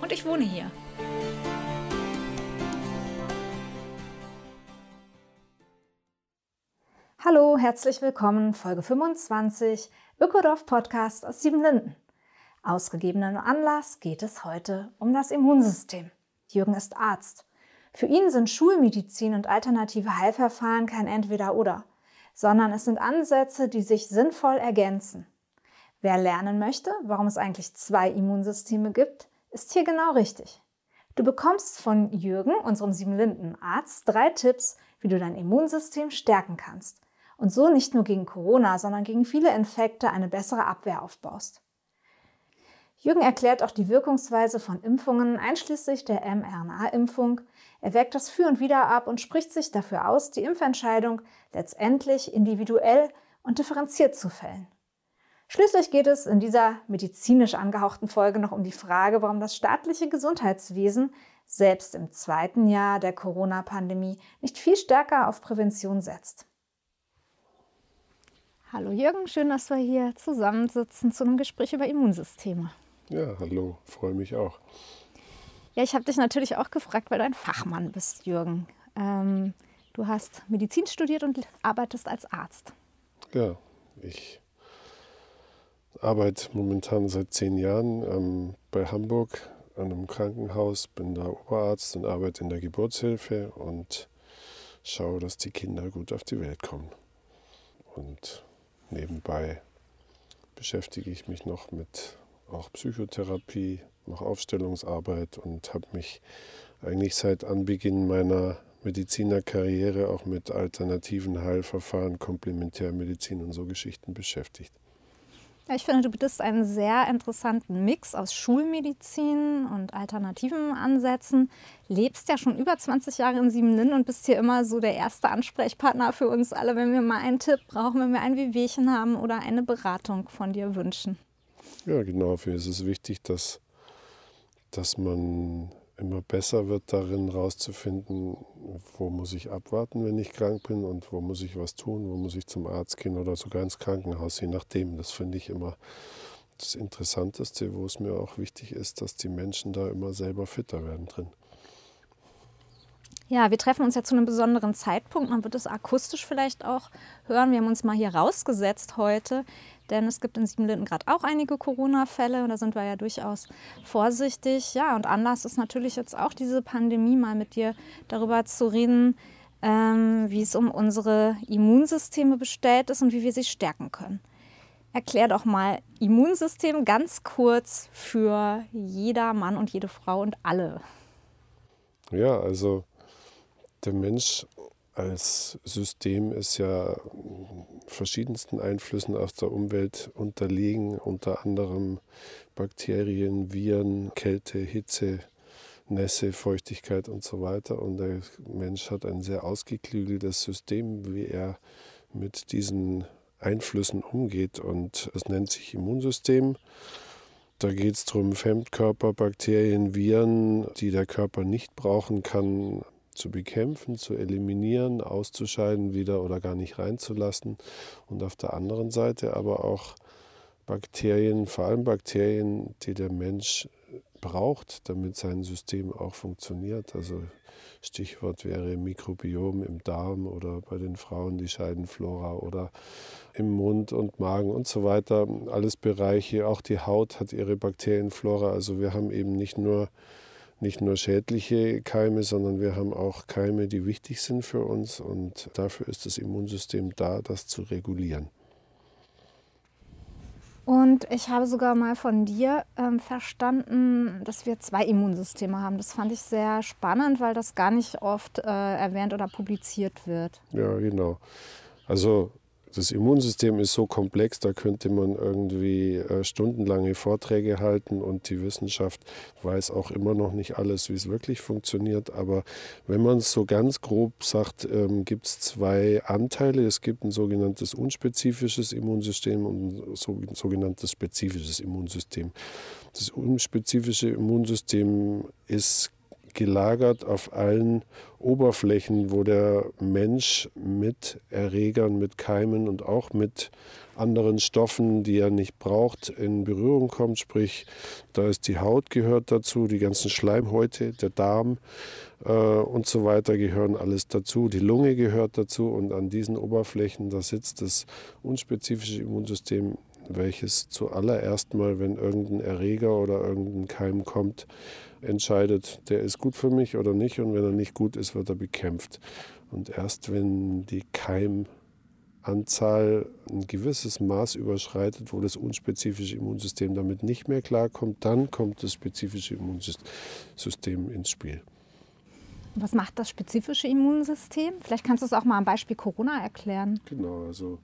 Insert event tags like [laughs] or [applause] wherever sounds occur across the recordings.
und ich wohne hier. Hallo, herzlich willkommen, Folge 25, Ökodorf Podcast aus Siebenlinden. Ausgegebenen Anlass geht es heute um das Immunsystem. Jürgen ist Arzt. Für ihn sind Schulmedizin und alternative Heilverfahren kein Entweder-Oder, sondern es sind Ansätze, die sich sinnvoll ergänzen. Wer lernen möchte, warum es eigentlich zwei Immunsysteme gibt, ist hier genau richtig. Du bekommst von Jürgen, unserem Siebenlinden-Arzt, drei Tipps, wie du dein Immunsystem stärken kannst und so nicht nur gegen Corona, sondern gegen viele Infekte eine bessere Abwehr aufbaust. Jürgen erklärt auch die Wirkungsweise von Impfungen, einschließlich der mRNA-Impfung. Er wägt das Für und Wider ab und spricht sich dafür aus, die Impfentscheidung letztendlich individuell und differenziert zu fällen. Schließlich geht es in dieser medizinisch angehauchten Folge noch um die Frage, warum das staatliche Gesundheitswesen selbst im zweiten Jahr der Corona-Pandemie nicht viel stärker auf Prävention setzt. Hallo Jürgen, schön, dass wir hier zusammensitzen zu einem Gespräch über Immunsysteme. Ja, hallo, freue mich auch. Ja, ich habe dich natürlich auch gefragt, weil du ein Fachmann bist, Jürgen. Ähm, du hast Medizin studiert und arbeitest als Arzt. Ja, ich arbeite momentan seit zehn Jahren ähm, bei Hamburg an einem Krankenhaus, bin da Oberarzt und arbeite in der Geburtshilfe und schaue, dass die Kinder gut auf die Welt kommen. Und nebenbei beschäftige ich mich noch mit auch Psychotherapie, mache Aufstellungsarbeit und habe mich eigentlich seit Anbeginn meiner Medizinerkarriere auch mit alternativen Heilverfahren, Komplementärmedizin und so Geschichten beschäftigt. Ich finde, du bietest einen sehr interessanten Mix aus Schulmedizin und alternativen Ansätzen. Lebst ja schon über 20 Jahre in Siebenlinden und bist hier immer so der erste Ansprechpartner für uns alle, wenn wir mal einen Tipp brauchen, wenn wir ein Wehwehchen haben oder eine Beratung von dir wünschen. Ja, genau. Für ist es wichtig, dass, dass man immer besser wird darin herauszufinden, wo muss ich abwarten, wenn ich krank bin und wo muss ich was tun, wo muss ich zum Arzt gehen oder sogar ins Krankenhaus, je nachdem. Das finde ich immer das Interessanteste, wo es mir auch wichtig ist, dass die Menschen da immer selber fitter werden drin. Ja, wir treffen uns ja zu einem besonderen Zeitpunkt. Man wird es akustisch vielleicht auch hören. Wir haben uns mal hier rausgesetzt heute, denn es gibt in Siebenlinden gerade auch einige Corona-Fälle und da sind wir ja durchaus vorsichtig. Ja, und Anlass ist natürlich jetzt auch diese Pandemie, mal mit dir darüber zu reden, ähm, wie es um unsere Immunsysteme bestellt ist und wie wir sie stärken können. Erklär doch mal Immunsystem ganz kurz für jeder Mann und jede Frau und alle. Ja, also der Mensch als System ist ja verschiedensten Einflüssen aus der Umwelt unterlegen, unter anderem Bakterien, Viren, Kälte, Hitze, Nässe, Feuchtigkeit und so weiter. Und der Mensch hat ein sehr ausgeklügeltes System, wie er mit diesen Einflüssen umgeht. Und es nennt sich Immunsystem. Da geht es darum, Fremdkörper, Bakterien, Viren, die der Körper nicht brauchen kann, zu bekämpfen, zu eliminieren, auszuscheiden wieder oder gar nicht reinzulassen. Und auf der anderen Seite aber auch Bakterien, vor allem Bakterien, die der Mensch braucht, damit sein System auch funktioniert. Also Stichwort wäre Mikrobiom im Darm oder bei den Frauen die Scheidenflora oder im Mund und Magen und so weiter. Alles Bereiche, auch die Haut hat ihre Bakterienflora. Also wir haben eben nicht nur nicht nur schädliche Keime, sondern wir haben auch Keime, die wichtig sind für uns und dafür ist das Immunsystem da, das zu regulieren. Und ich habe sogar mal von dir ähm, verstanden, dass wir zwei Immunsysteme haben. Das fand ich sehr spannend, weil das gar nicht oft äh, erwähnt oder publiziert wird. Ja, genau. Also das Immunsystem ist so komplex, da könnte man irgendwie äh, stundenlange Vorträge halten und die Wissenschaft weiß auch immer noch nicht alles, wie es wirklich funktioniert. Aber wenn man es so ganz grob sagt, ähm, gibt es zwei Anteile. Es gibt ein sogenanntes unspezifisches Immunsystem und ein sogenanntes spezifisches Immunsystem. Das unspezifische Immunsystem ist gelagert auf allen Oberflächen, wo der Mensch mit Erregern, mit Keimen und auch mit anderen Stoffen, die er nicht braucht, in Berührung kommt. Sprich, da ist die Haut gehört dazu, die ganzen Schleimhäute, der Darm äh, und so weiter gehören alles dazu. Die Lunge gehört dazu und an diesen Oberflächen, da sitzt das unspezifische Immunsystem welches zuallererst mal, wenn irgendein Erreger oder irgendein Keim kommt, entscheidet, der ist gut für mich oder nicht. Und wenn er nicht gut ist, wird er bekämpft. Und erst wenn die Keimanzahl ein gewisses Maß überschreitet, wo das unspezifische Immunsystem damit nicht mehr klarkommt, dann kommt das spezifische Immunsystem ins Spiel. Was macht das spezifische Immunsystem? Vielleicht kannst du es auch mal am Beispiel Corona erklären. Genau, also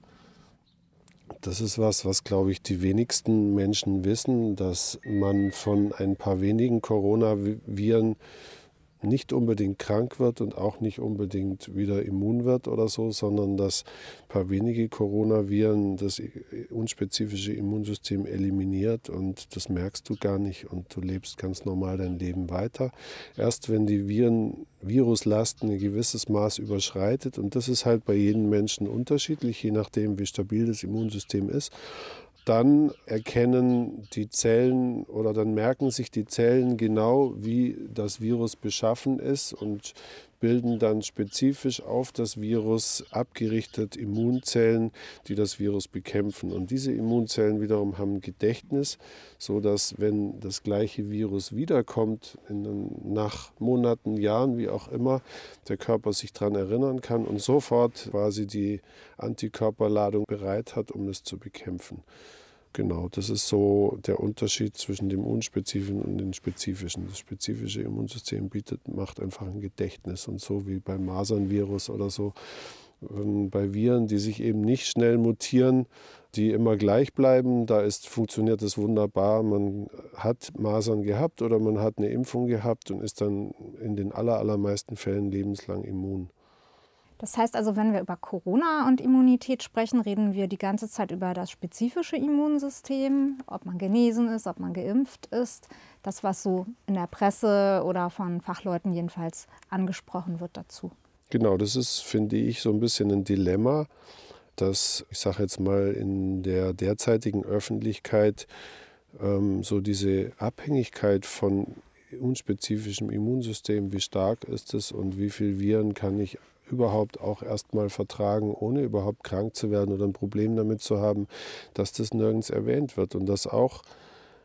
das ist was, was, glaube ich, die wenigsten Menschen wissen, dass man von ein paar wenigen Coronaviren nicht unbedingt krank wird und auch nicht unbedingt wieder immun wird oder so, sondern dass ein paar wenige Coronaviren das unspezifische Immunsystem eliminiert und das merkst du gar nicht und du lebst ganz normal dein Leben weiter. Erst wenn die Viren, Viruslast ein gewisses Maß überschreitet und das ist halt bei jedem Menschen unterschiedlich, je nachdem wie stabil das Immunsystem ist, dann erkennen die Zellen oder dann merken sich die Zellen genau, wie das Virus beschaffen ist und bilden dann spezifisch auf das Virus abgerichtet Immunzellen, die das Virus bekämpfen. Und diese Immunzellen wiederum haben Gedächtnis, so dass wenn das gleiche Virus wiederkommt, in, nach Monaten, Jahren, wie auch immer, der Körper sich daran erinnern kann und sofort quasi die Antikörperladung bereit hat, um es zu bekämpfen. Genau, das ist so der Unterschied zwischen dem unspezifischen und dem spezifischen. Das spezifische Immunsystem bietet, macht einfach ein Gedächtnis und so wie beim Masernvirus oder so. Ähm, bei Viren, die sich eben nicht schnell mutieren, die immer gleich bleiben, da ist, funktioniert es wunderbar. Man hat Masern gehabt oder man hat eine Impfung gehabt und ist dann in den allermeisten Fällen lebenslang immun. Das heißt also, wenn wir über Corona und Immunität sprechen, reden wir die ganze Zeit über das spezifische Immunsystem, ob man genesen ist, ob man geimpft ist. Das, was so in der Presse oder von Fachleuten jedenfalls angesprochen wird dazu. Genau, das ist, finde ich, so ein bisschen ein Dilemma, dass, ich sage jetzt mal, in der derzeitigen Öffentlichkeit ähm, so diese Abhängigkeit von unspezifischem Immunsystem, wie stark ist es und wie viele Viren kann ich überhaupt auch erstmal vertragen, ohne überhaupt krank zu werden oder ein Problem damit zu haben, dass das nirgends erwähnt wird und dass auch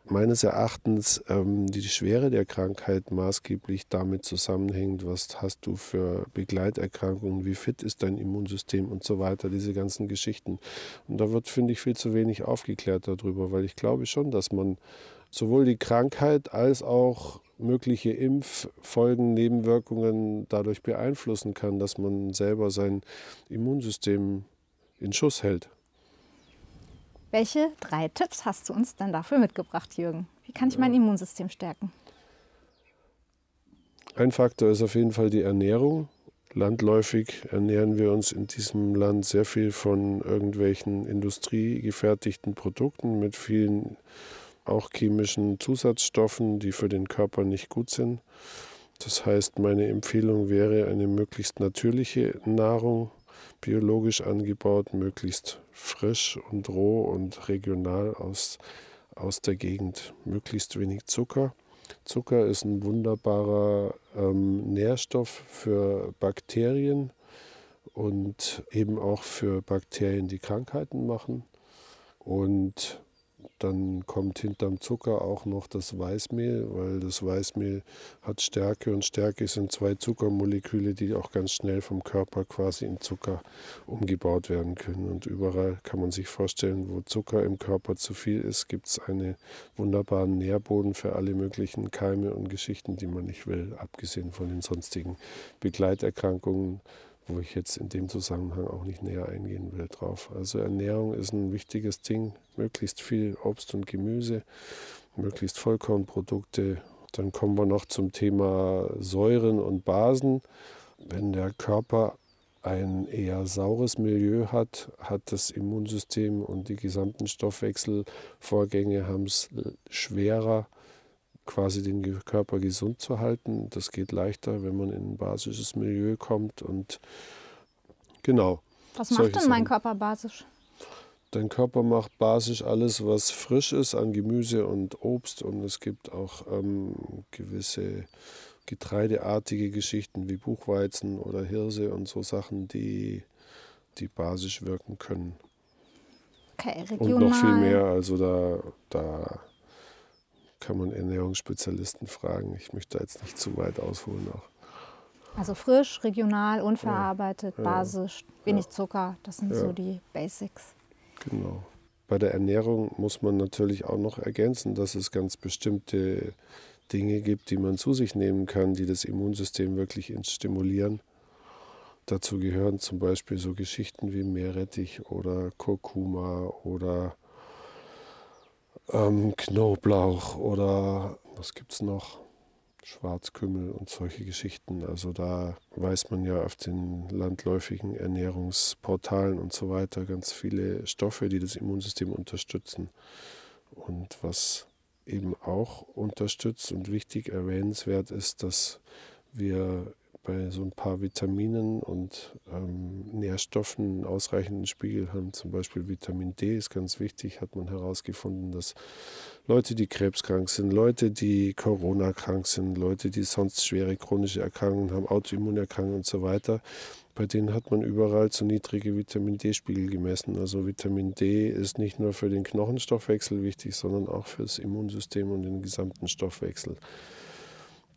meines Erachtens ähm, die Schwere der Krankheit maßgeblich damit zusammenhängt, was hast du für Begleiterkrankungen, wie fit ist dein Immunsystem und so weiter, diese ganzen Geschichten. Und da wird, finde ich, viel zu wenig aufgeklärt darüber, weil ich glaube schon, dass man sowohl die Krankheit als auch mögliche Impffolgen, Nebenwirkungen dadurch beeinflussen kann, dass man selber sein Immunsystem in Schuss hält. Welche drei Tipps hast du uns dann dafür mitgebracht, Jürgen? Wie kann ich mein Immunsystem stärken? Ein Faktor ist auf jeden Fall die Ernährung. Landläufig ernähren wir uns in diesem Land sehr viel von irgendwelchen industriegefertigten Produkten mit vielen auch chemischen Zusatzstoffen, die für den Körper nicht gut sind. Das heißt, meine Empfehlung wäre eine möglichst natürliche Nahrung, biologisch angebaut, möglichst frisch und roh und regional aus, aus der Gegend, möglichst wenig Zucker. Zucker ist ein wunderbarer ähm, Nährstoff für Bakterien und eben auch für Bakterien, die Krankheiten machen. Und dann kommt hinterm Zucker auch noch das Weißmehl, weil das Weißmehl hat Stärke und Stärke sind zwei Zuckermoleküle, die auch ganz schnell vom Körper quasi in Zucker umgebaut werden können. Und überall kann man sich vorstellen, wo Zucker im Körper zu viel ist, gibt es einen wunderbaren Nährboden für alle möglichen Keime und Geschichten, die man nicht will, abgesehen von den sonstigen Begleiterkrankungen wo ich jetzt in dem Zusammenhang auch nicht näher eingehen will drauf. Also Ernährung ist ein wichtiges Ding, möglichst viel Obst und Gemüse, möglichst Vollkornprodukte. Dann kommen wir noch zum Thema Säuren und Basen. Wenn der Körper ein eher saures Milieu hat, hat das Immunsystem und die gesamten Stoffwechselvorgänge haben es schwerer, quasi den Körper gesund zu halten. Das geht leichter, wenn man in ein basisches Milieu kommt und genau. Was macht denn mein Körper basisch? Dein Körper macht basisch alles, was frisch ist an Gemüse und Obst und es gibt auch ähm, gewisse getreideartige Geschichten wie Buchweizen oder Hirse und so Sachen, die, die basisch wirken können. Okay, regional. Und noch viel mehr, also da, da kann man Ernährungsspezialisten fragen. Ich möchte jetzt nicht zu weit ausholen auch. Also frisch, regional, unverarbeitet, ja, basisch, wenig ja. Zucker, das sind so die Basics. Genau. Bei der Ernährung muss man natürlich auch noch ergänzen, dass es ganz bestimmte Dinge gibt, die man zu sich nehmen kann, die das Immunsystem wirklich stimulieren. Dazu gehören zum Beispiel so Geschichten wie Meerrettich oder Kurkuma oder ähm, Knoblauch oder was gibt es noch? Schwarzkümmel und solche Geschichten. Also da weiß man ja auf den landläufigen Ernährungsportalen und so weiter ganz viele Stoffe, die das Immunsystem unterstützen. Und was eben auch unterstützt und wichtig erwähnenswert ist, dass wir bei so ein paar Vitaminen und ähm, Nährstoffen einen ausreichenden Spiegel haben. Zum Beispiel Vitamin D ist ganz wichtig, hat man herausgefunden, dass Leute, die krebskrank sind, Leute, die Corona-krank sind, Leute, die sonst schwere chronische Erkrankungen haben, Autoimmunerkrankungen und so weiter, bei denen hat man überall zu niedrige Vitamin D-Spiegel gemessen. Also Vitamin D ist nicht nur für den Knochenstoffwechsel wichtig, sondern auch für das Immunsystem und den gesamten Stoffwechsel.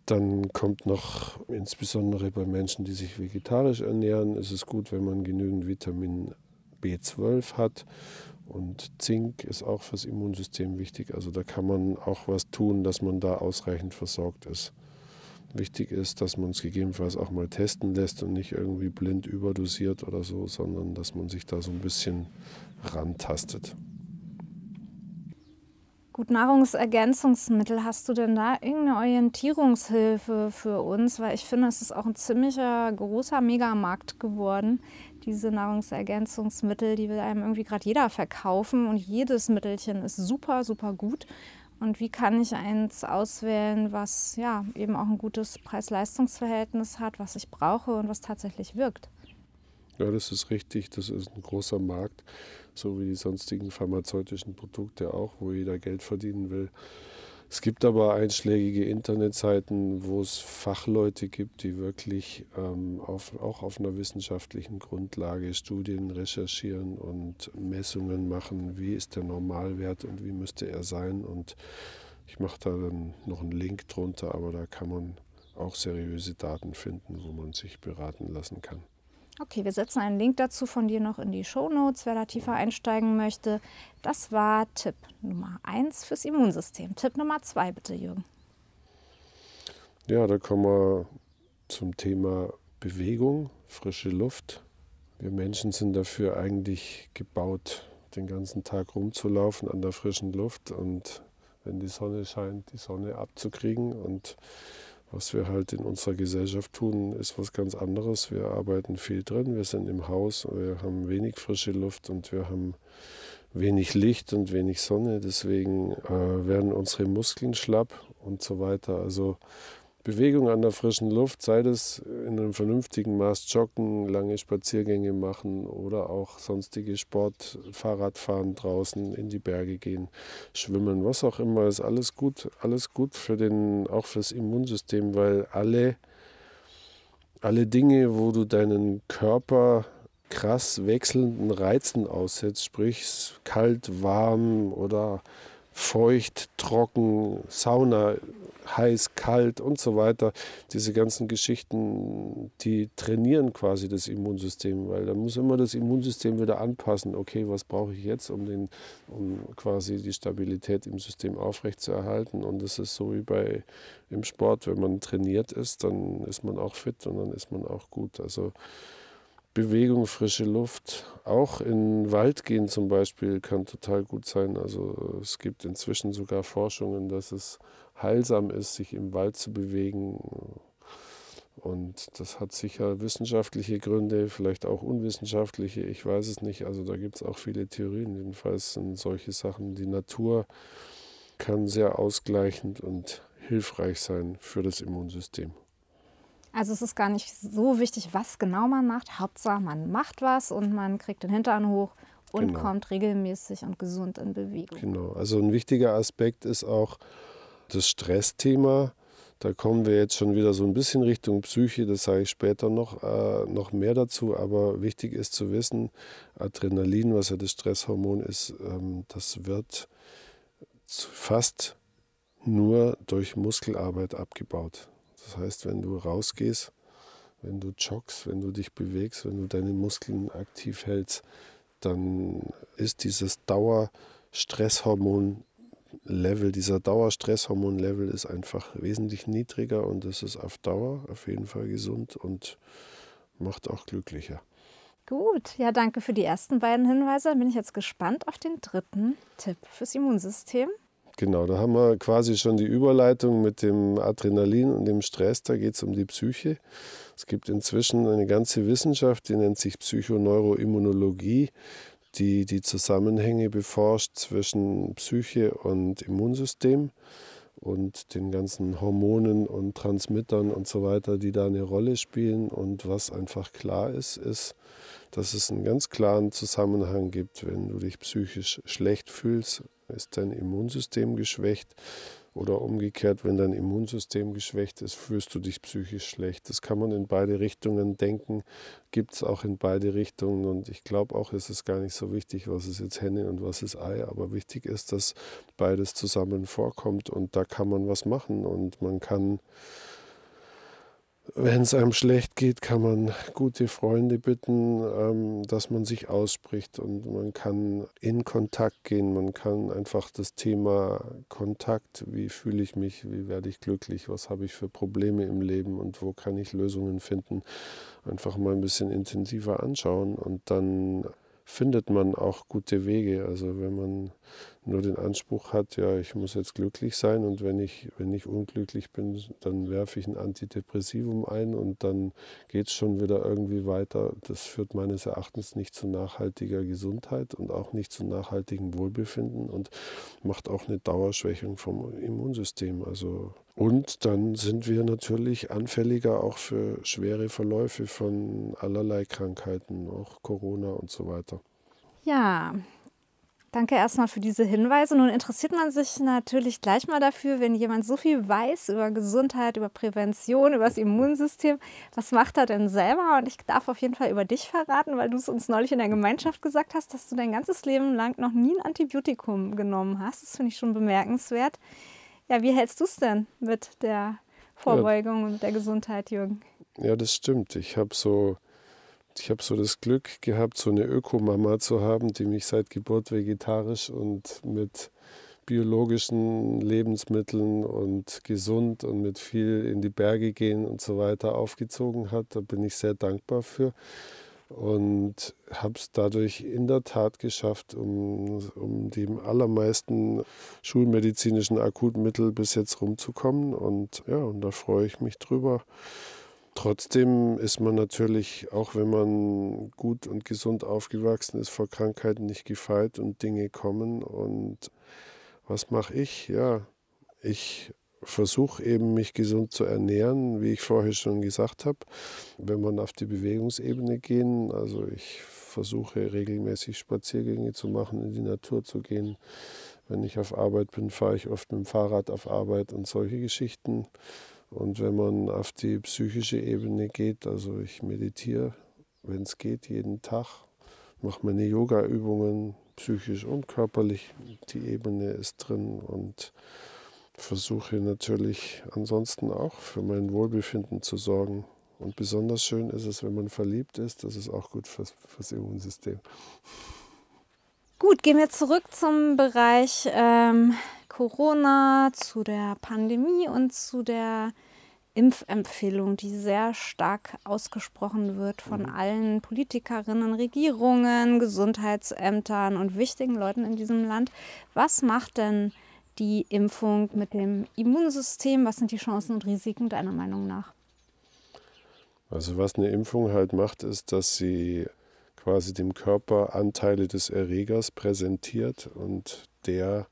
Dann kommt noch, insbesondere bei Menschen, die sich vegetarisch ernähren, ist es gut, wenn man genügend Vitamin B12 hat. Und Zink ist auch fürs Immunsystem wichtig. Also da kann man auch was tun, dass man da ausreichend versorgt ist. Wichtig ist, dass man es gegebenenfalls auch mal testen lässt und nicht irgendwie blind überdosiert oder so, sondern dass man sich da so ein bisschen rantastet. Gut, Nahrungsergänzungsmittel, hast du denn da irgendeine Orientierungshilfe für uns? Weil ich finde, es ist auch ein ziemlicher großer Megamarkt geworden, diese Nahrungsergänzungsmittel, die will einem irgendwie gerade jeder verkaufen und jedes Mittelchen ist super, super gut. Und wie kann ich eins auswählen, was ja eben auch ein gutes Preis-Leistungs-Verhältnis hat, was ich brauche und was tatsächlich wirkt? Ja, das ist richtig. Das ist ein großer Markt, so wie die sonstigen pharmazeutischen Produkte auch, wo jeder Geld verdienen will. Es gibt aber einschlägige Internetseiten, wo es Fachleute gibt, die wirklich ähm, auf, auch auf einer wissenschaftlichen Grundlage Studien recherchieren und Messungen machen, wie ist der Normalwert und wie müsste er sein. Und ich mache da dann noch einen Link drunter, aber da kann man auch seriöse Daten finden, wo man sich beraten lassen kann. Okay, wir setzen einen Link dazu von dir noch in die Show Notes, wer da tiefer einsteigen möchte. Das war Tipp Nummer 1 fürs Immunsystem. Tipp Nummer 2 bitte, Jürgen. Ja, da kommen wir zum Thema Bewegung, frische Luft. Wir Menschen sind dafür eigentlich gebaut, den ganzen Tag rumzulaufen an der frischen Luft und wenn die Sonne scheint, die Sonne abzukriegen und was wir halt in unserer Gesellschaft tun, ist was ganz anderes. Wir arbeiten viel drin, wir sind im Haus, wir haben wenig frische Luft und wir haben wenig Licht und wenig Sonne. Deswegen äh, werden unsere Muskeln schlapp und so weiter. Also Bewegung an der frischen Luft, sei das in einem vernünftigen Maß joggen, lange Spaziergänge machen oder auch sonstige Sport, Fahrradfahren draußen, in die Berge gehen, schwimmen, was auch immer, ist alles gut, alles gut für den, auch fürs Immunsystem, weil alle, alle Dinge, wo du deinen Körper krass wechselnden Reizen aussetzt, sprich kalt, warm oder feucht, trocken, Sauna, heiß, kalt und so weiter. Diese ganzen Geschichten, die trainieren quasi das Immunsystem, weil da muss immer das Immunsystem wieder anpassen. Okay, was brauche ich jetzt, um, den, um quasi die Stabilität im System aufrechtzuerhalten? Und das ist so wie bei im Sport, wenn man trainiert ist, dann ist man auch fit und dann ist man auch gut. Also Bewegung, frische Luft, auch in den Wald gehen zum Beispiel kann total gut sein. Also es gibt inzwischen sogar Forschungen, dass es heilsam ist, sich im Wald zu bewegen. Und das hat sicher wissenschaftliche Gründe, vielleicht auch unwissenschaftliche, ich weiß es nicht. Also da gibt es auch viele Theorien. Jedenfalls sind solche Sachen, die Natur kann sehr ausgleichend und hilfreich sein für das Immunsystem. Also es ist gar nicht so wichtig, was genau man macht. Hauptsache, man macht was und man kriegt den Hintern hoch und genau. kommt regelmäßig und gesund in Bewegung. Genau. Also ein wichtiger Aspekt ist auch das Stressthema. Da kommen wir jetzt schon wieder so ein bisschen Richtung Psyche, das sage ich später noch, äh, noch mehr dazu. Aber wichtig ist zu wissen, Adrenalin, was ja das Stresshormon ist, ähm, das wird fast nur durch Muskelarbeit abgebaut. Das heißt, wenn du rausgehst, wenn du joggst, wenn du dich bewegst, wenn du deine Muskeln aktiv hältst, dann ist dieses Dauerstresshormon-Level, dieser Dauerstresshormon-Level ist einfach wesentlich niedriger und das ist auf Dauer auf jeden Fall gesund und macht auch glücklicher. Gut, ja, danke für die ersten beiden Hinweise. Bin ich jetzt gespannt auf den dritten Tipp fürs Immunsystem. Genau, da haben wir quasi schon die Überleitung mit dem Adrenalin und dem Stress. Da geht es um die Psyche. Es gibt inzwischen eine ganze Wissenschaft, die nennt sich Psychoneuroimmunologie, die die Zusammenhänge beforscht zwischen Psyche und Immunsystem und den ganzen Hormonen und Transmittern und so weiter, die da eine Rolle spielen. Und was einfach klar ist, ist, dass es einen ganz klaren Zusammenhang gibt, wenn du dich psychisch schlecht fühlst ist dein Immunsystem geschwächt oder umgekehrt, wenn dein Immunsystem geschwächt ist, fühlst du dich psychisch schlecht. Das kann man in beide Richtungen denken, gibt es auch in beide Richtungen. Und ich glaube auch, es ist gar nicht so wichtig, was ist jetzt Henne und was ist Ei, aber wichtig ist, dass beides zusammen vorkommt. Und da kann man was machen. Und man kann wenn es einem schlecht geht, kann man gute Freunde bitten, ähm, dass man sich ausspricht und man kann in Kontakt gehen. Man kann einfach das Thema Kontakt, wie fühle ich mich, wie werde ich glücklich, was habe ich für Probleme im Leben und wo kann ich Lösungen finden, einfach mal ein bisschen intensiver anschauen und dann findet man auch gute Wege. Also wenn man nur den Anspruch hat, ja, ich muss jetzt glücklich sein und wenn ich, wenn ich unglücklich bin, dann werfe ich ein Antidepressivum ein und dann geht es schon wieder irgendwie weiter. Das führt meines Erachtens nicht zu nachhaltiger Gesundheit und auch nicht zu nachhaltigem Wohlbefinden und macht auch eine Dauerschwächung vom Immunsystem. Also und dann sind wir natürlich anfälliger auch für schwere Verläufe von allerlei Krankheiten, auch Corona und so weiter. Ja, danke erstmal für diese Hinweise. Nun interessiert man sich natürlich gleich mal dafür, wenn jemand so viel weiß über Gesundheit, über Prävention, über das Immunsystem. Was macht er denn selber? Und ich darf auf jeden Fall über dich verraten, weil du es uns neulich in der Gemeinschaft gesagt hast, dass du dein ganzes Leben lang noch nie ein Antibiotikum genommen hast. Das finde ich schon bemerkenswert. Ja, wie hältst du es denn mit der Vorbeugung ja. und der Gesundheit, Jürgen? Ja, das stimmt. Ich habe so, ich so das Glück gehabt, so eine Ökomama zu haben, die mich seit Geburt vegetarisch und mit biologischen Lebensmitteln und gesund und mit viel in die Berge gehen und so weiter aufgezogen hat. Da bin ich sehr dankbar für und habe es dadurch in der Tat geschafft, um, um die allermeisten schulmedizinischen Akutmittel bis jetzt rumzukommen. Und ja, und da freue ich mich drüber. Trotzdem ist man natürlich, auch wenn man gut und gesund aufgewachsen ist, vor Krankheiten nicht gefeit und Dinge kommen. Und was mache ich? Ja, ich versuche eben mich gesund zu ernähren, wie ich vorher schon gesagt habe. Wenn man auf die Bewegungsebene gehen, also ich versuche regelmäßig Spaziergänge zu machen, in die Natur zu gehen. Wenn ich auf Arbeit bin, fahre ich oft mit dem Fahrrad auf Arbeit und solche Geschichten. Und wenn man auf die psychische Ebene geht, also ich meditiere, wenn es geht, jeden Tag, mache meine Yoga-Übungen, psychisch und körperlich. Die Ebene ist drin und versuche natürlich ansonsten auch für mein Wohlbefinden zu sorgen. Und besonders schön ist es, wenn man verliebt ist. Das ist auch gut fürs, fürs Immunsystem. Gut, gehen wir zurück zum Bereich ähm, Corona, zu der Pandemie und zu der Impfempfehlung, die sehr stark ausgesprochen wird von mhm. allen Politikerinnen, Regierungen, Gesundheitsämtern und wichtigen Leuten in diesem Land. Was macht denn die Impfung mit dem Immunsystem? Was sind die Chancen und Risiken deiner Meinung nach? Also was eine Impfung halt macht, ist, dass sie quasi dem Körper Anteile des Erregers präsentiert und der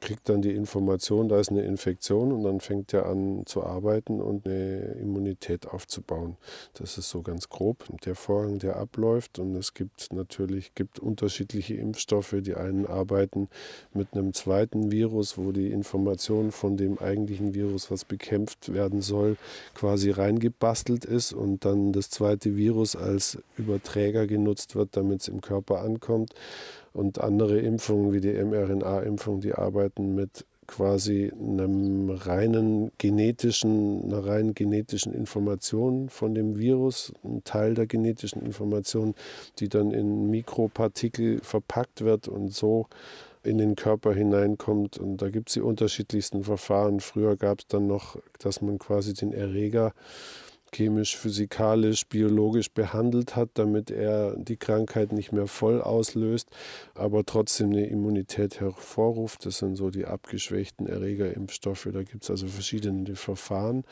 kriegt dann die Information, da ist eine Infektion und dann fängt er an zu arbeiten und eine Immunität aufzubauen. Das ist so ganz grob der Vorgang, der abläuft. Und es gibt natürlich gibt unterschiedliche Impfstoffe. Die einen arbeiten mit einem zweiten Virus, wo die Information von dem eigentlichen Virus, was bekämpft werden soll, quasi reingebastelt ist und dann das zweite Virus als Überträger genutzt wird, damit es im Körper ankommt. Und andere Impfungen wie die mRNA-Impfung, die arbeiten mit quasi einem reinen genetischen, einer rein genetischen Information von dem Virus, ein Teil der genetischen Information, die dann in Mikropartikel verpackt wird und so in den Körper hineinkommt. Und da gibt es die unterschiedlichsten Verfahren. Früher gab es dann noch, dass man quasi den Erreger chemisch, physikalisch, biologisch behandelt hat, damit er die Krankheit nicht mehr voll auslöst, aber trotzdem eine Immunität hervorruft. Das sind so die abgeschwächten Erregerimpfstoffe. Da gibt es also verschiedene Verfahren.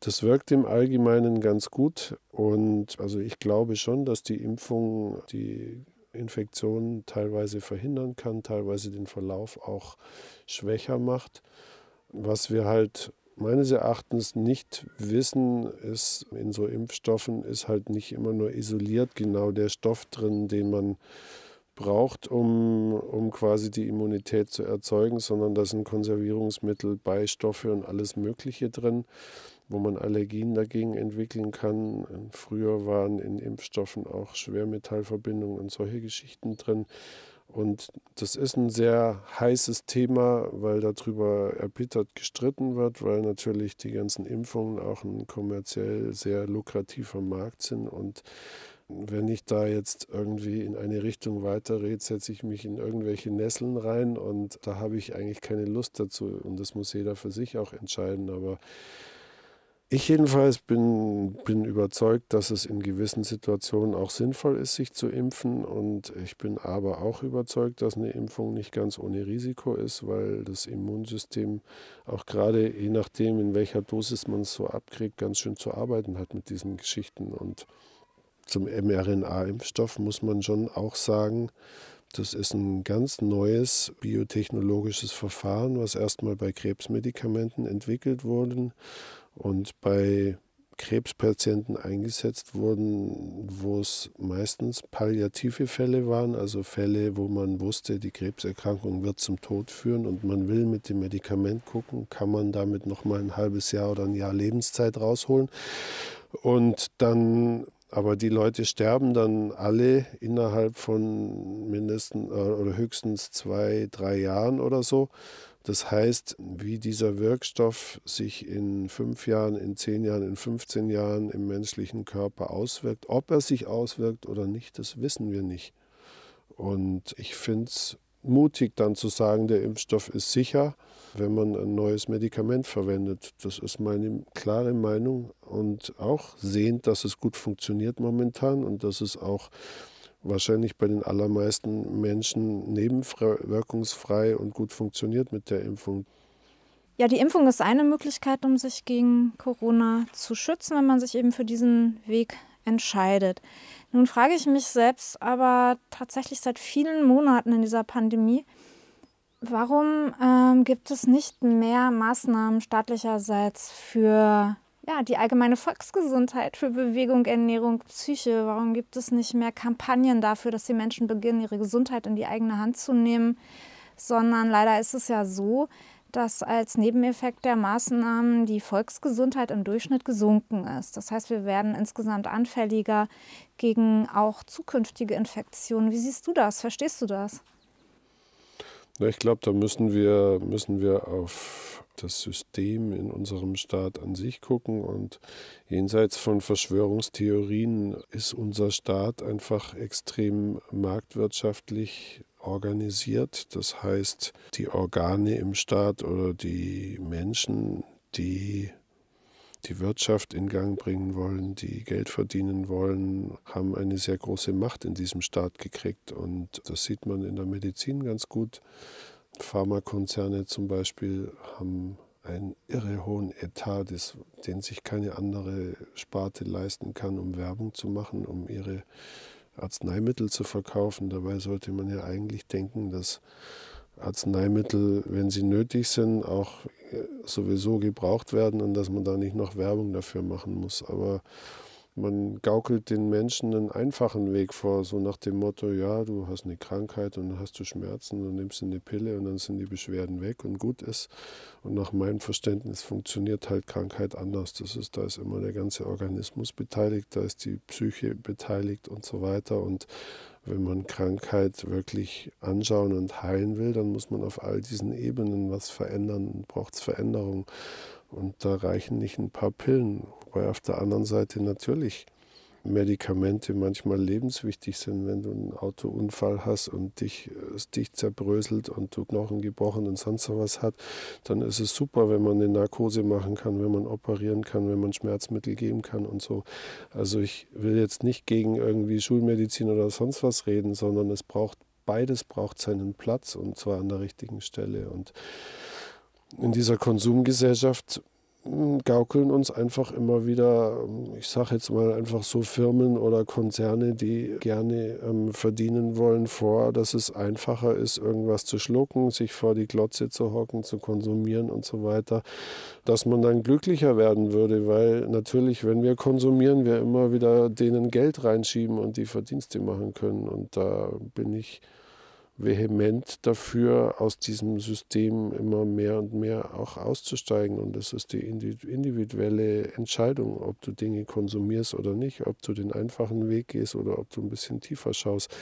Das wirkt im Allgemeinen ganz gut und also ich glaube schon, dass die Impfung die Infektion teilweise verhindern kann, teilweise den Verlauf auch schwächer macht. Was wir halt meines Erachtens nicht wissen, ist in so Impfstoffen ist halt nicht immer nur isoliert genau der Stoff drin, den man braucht, um, um quasi die Immunität zu erzeugen, sondern da sind Konservierungsmittel, Beistoffe und alles Mögliche drin, wo man Allergien dagegen entwickeln kann. Früher waren in Impfstoffen auch Schwermetallverbindungen und solche Geschichten drin. Und das ist ein sehr heißes Thema, weil darüber erbittert gestritten wird, weil natürlich die ganzen Impfungen auch ein kommerziell sehr lukrativer Markt sind. Und wenn ich da jetzt irgendwie in eine Richtung weiterrede, setze ich mich in irgendwelche Nesseln rein und da habe ich eigentlich keine Lust dazu. Und das muss jeder für sich auch entscheiden. Aber ich jedenfalls bin, bin überzeugt, dass es in gewissen Situationen auch sinnvoll ist, sich zu impfen. Und ich bin aber auch überzeugt, dass eine Impfung nicht ganz ohne Risiko ist, weil das Immunsystem auch gerade je nachdem, in welcher Dosis man es so abkriegt, ganz schön zu arbeiten hat mit diesen Geschichten. Und zum mRNA-Impfstoff muss man schon auch sagen, das ist ein ganz neues biotechnologisches Verfahren, was erstmal bei Krebsmedikamenten entwickelt wurde und bei Krebspatienten eingesetzt wurden, wo es meistens palliative Fälle waren, also Fälle, wo man wusste, die Krebserkrankung wird zum Tod führen und man will mit dem Medikament gucken, kann man damit noch mal ein halbes Jahr oder ein Jahr Lebenszeit rausholen. Und dann aber die Leute sterben dann alle innerhalb von mindestens äh, oder höchstens zwei, drei Jahren oder so. Das heißt, wie dieser Wirkstoff sich in fünf Jahren, in zehn Jahren, in 15 Jahren im menschlichen Körper auswirkt, ob er sich auswirkt oder nicht, das wissen wir nicht. Und ich finde es mutig dann zu sagen, der Impfstoff ist sicher, wenn man ein neues Medikament verwendet. Das ist meine klare Meinung und auch sehend, dass es gut funktioniert momentan und dass es auch wahrscheinlich bei den allermeisten Menschen nebenwirkungsfrei und gut funktioniert mit der Impfung. Ja, die Impfung ist eine Möglichkeit, um sich gegen Corona zu schützen, wenn man sich eben für diesen Weg entscheidet. Nun frage ich mich selbst aber tatsächlich seit vielen Monaten in dieser Pandemie, warum ähm, gibt es nicht mehr Maßnahmen staatlicherseits für ja, die allgemeine Volksgesundheit, für Bewegung, Ernährung, Psyche? Warum gibt es nicht mehr Kampagnen dafür, dass die Menschen beginnen, ihre Gesundheit in die eigene Hand zu nehmen? Sondern leider ist es ja so, dass als Nebeneffekt der Maßnahmen die Volksgesundheit im Durchschnitt gesunken ist. Das heißt, wir werden insgesamt anfälliger gegen auch zukünftige Infektionen. Wie siehst du das? Verstehst du das? Ich glaube, da müssen wir, müssen wir auf das System in unserem Staat an sich gucken. Und jenseits von Verschwörungstheorien ist unser Staat einfach extrem marktwirtschaftlich organisiert. Das heißt, die Organe im Staat oder die Menschen, die die Wirtschaft in Gang bringen wollen, die Geld verdienen wollen, haben eine sehr große Macht in diesem Staat gekriegt. Und das sieht man in der Medizin ganz gut. Pharmakonzerne zum Beispiel haben einen irre hohen Etat, den sich keine andere Sparte leisten kann, um Werbung zu machen, um ihre Arzneimittel zu verkaufen. Dabei sollte man ja eigentlich denken, dass Arzneimittel, wenn sie nötig sind, auch äh, sowieso gebraucht werden und dass man da nicht noch Werbung dafür machen muss. Aber man gaukelt den Menschen einen einfachen Weg vor, so nach dem Motto, ja, du hast eine Krankheit und hast du Schmerzen und nimmst eine Pille und dann sind die Beschwerden weg und gut ist. Und nach meinem Verständnis funktioniert halt Krankheit anders. Das ist, da ist immer der ganze Organismus beteiligt, da ist die Psyche beteiligt und so weiter. Und wenn man Krankheit wirklich anschauen und heilen will, dann muss man auf all diesen Ebenen was verändern, braucht es Veränderung. Und da reichen nicht ein paar Pillen, wobei auf der anderen Seite natürlich Medikamente manchmal lebenswichtig sind, wenn du einen Autounfall hast und dich, es dich zerbröselt und du Knochen gebrochen und sonst was hat, dann ist es super, wenn man eine Narkose machen kann, wenn man operieren kann, wenn man Schmerzmittel geben kann und so. Also ich will jetzt nicht gegen irgendwie Schulmedizin oder sonst was reden, sondern es braucht beides braucht seinen Platz und zwar an der richtigen Stelle und in dieser Konsumgesellschaft gaukeln uns einfach immer wieder, ich sage jetzt mal einfach so Firmen oder Konzerne, die gerne ähm, verdienen wollen, vor, dass es einfacher ist, irgendwas zu schlucken, sich vor die Glotze zu hocken, zu konsumieren und so weiter, dass man dann glücklicher werden würde, weil natürlich, wenn wir konsumieren, wir immer wieder denen Geld reinschieben und die Verdienste machen können. Und da bin ich vehement dafür, aus diesem System immer mehr und mehr auch auszusteigen. Und das ist die individuelle Entscheidung, ob du Dinge konsumierst oder nicht, ob du den einfachen Weg gehst oder ob du ein bisschen tiefer schaust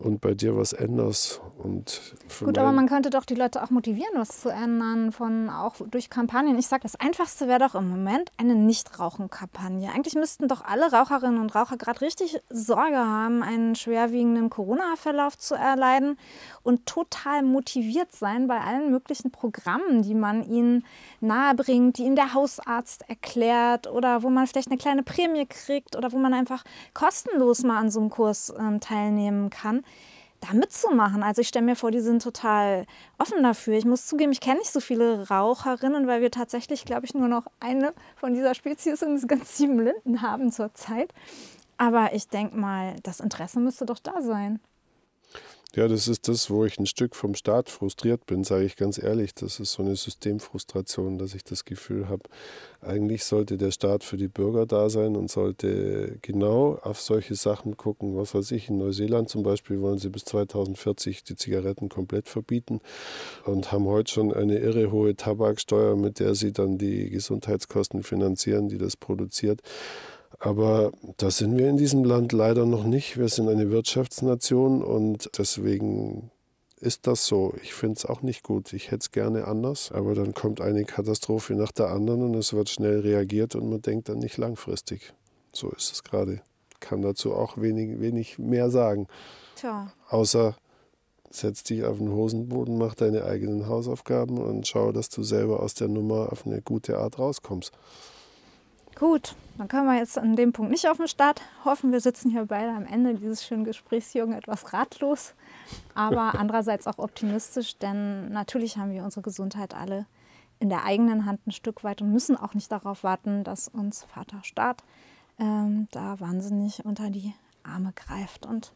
und bei dir was änderst. Und Gut, aber man könnte doch die Leute auch motivieren, was zu ändern, von auch durch Kampagnen. Ich sage, das Einfachste wäre doch im Moment eine Nichtrauchen-Kampagne. Eigentlich müssten doch alle Raucherinnen und Raucher gerade richtig Sorge haben, einen schwerwiegenden Corona-Verlauf zu erleiden und total motiviert sein bei allen möglichen Programmen, die man ihnen nahebringt, die ihnen der Hausarzt erklärt oder wo man vielleicht eine kleine Prämie kriegt oder wo man einfach kostenlos mal an so einem Kurs ähm, teilnehmen kann da mitzumachen. Also ich stelle mir vor, die sind total offen dafür. Ich muss zugeben, ich kenne nicht so viele Raucherinnen, weil wir tatsächlich, glaube ich, nur noch eine von dieser Spezies in ganz sieben Linden haben zurzeit. Aber ich denke mal, das Interesse müsste doch da sein. Ja, das ist das, wo ich ein Stück vom Staat frustriert bin, sage ich ganz ehrlich. Das ist so eine Systemfrustration, dass ich das Gefühl habe, eigentlich sollte der Staat für die Bürger da sein und sollte genau auf solche Sachen gucken. Was weiß ich, in Neuseeland zum Beispiel wollen sie bis 2040 die Zigaretten komplett verbieten und haben heute schon eine irre hohe Tabaksteuer, mit der sie dann die Gesundheitskosten finanzieren, die das produziert. Aber da sind wir in diesem Land leider noch nicht. Wir sind eine Wirtschaftsnation und deswegen ist das so. Ich finde es auch nicht gut. Ich hätte es gerne anders, aber dann kommt eine Katastrophe nach der anderen und es wird schnell reagiert und man denkt dann nicht langfristig. So ist es gerade. Kann dazu auch wenig, wenig mehr sagen. Tja. Außer setz dich auf den Hosenboden, mach deine eigenen Hausaufgaben und schau, dass du selber aus der Nummer auf eine gute Art rauskommst. Gut, dann können wir jetzt an dem Punkt nicht auf den Start hoffen. Wir sitzen hier beide am Ende dieses schönen Gesprächs, Jürgen, etwas ratlos, aber [laughs] andererseits auch optimistisch, denn natürlich haben wir unsere Gesundheit alle in der eigenen Hand ein Stück weit und müssen auch nicht darauf warten, dass uns Vater Staat ähm, da wahnsinnig unter die Arme greift. Und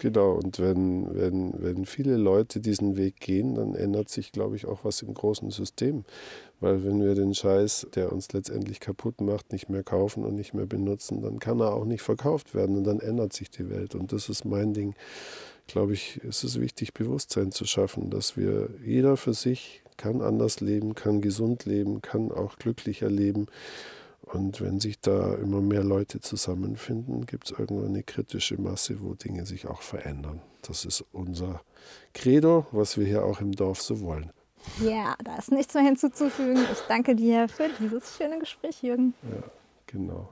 Genau, und wenn, wenn, wenn viele Leute diesen Weg gehen, dann ändert sich, glaube ich, auch was im großen System. Weil wenn wir den Scheiß, der uns letztendlich kaputt macht, nicht mehr kaufen und nicht mehr benutzen, dann kann er auch nicht verkauft werden und dann ändert sich die Welt. Und das ist mein Ding. Glaube ich, ist es wichtig, Bewusstsein zu schaffen, dass wir jeder für sich kann anders leben, kann gesund leben, kann auch glücklicher leben und wenn sich da immer mehr Leute zusammenfinden, gibt es irgendwann eine kritische Masse, wo Dinge sich auch verändern. Das ist unser Credo, was wir hier auch im Dorf so wollen. Ja, da ist nichts mehr hinzuzufügen. Ich danke dir für dieses schöne Gespräch, Jürgen. Ja, genau.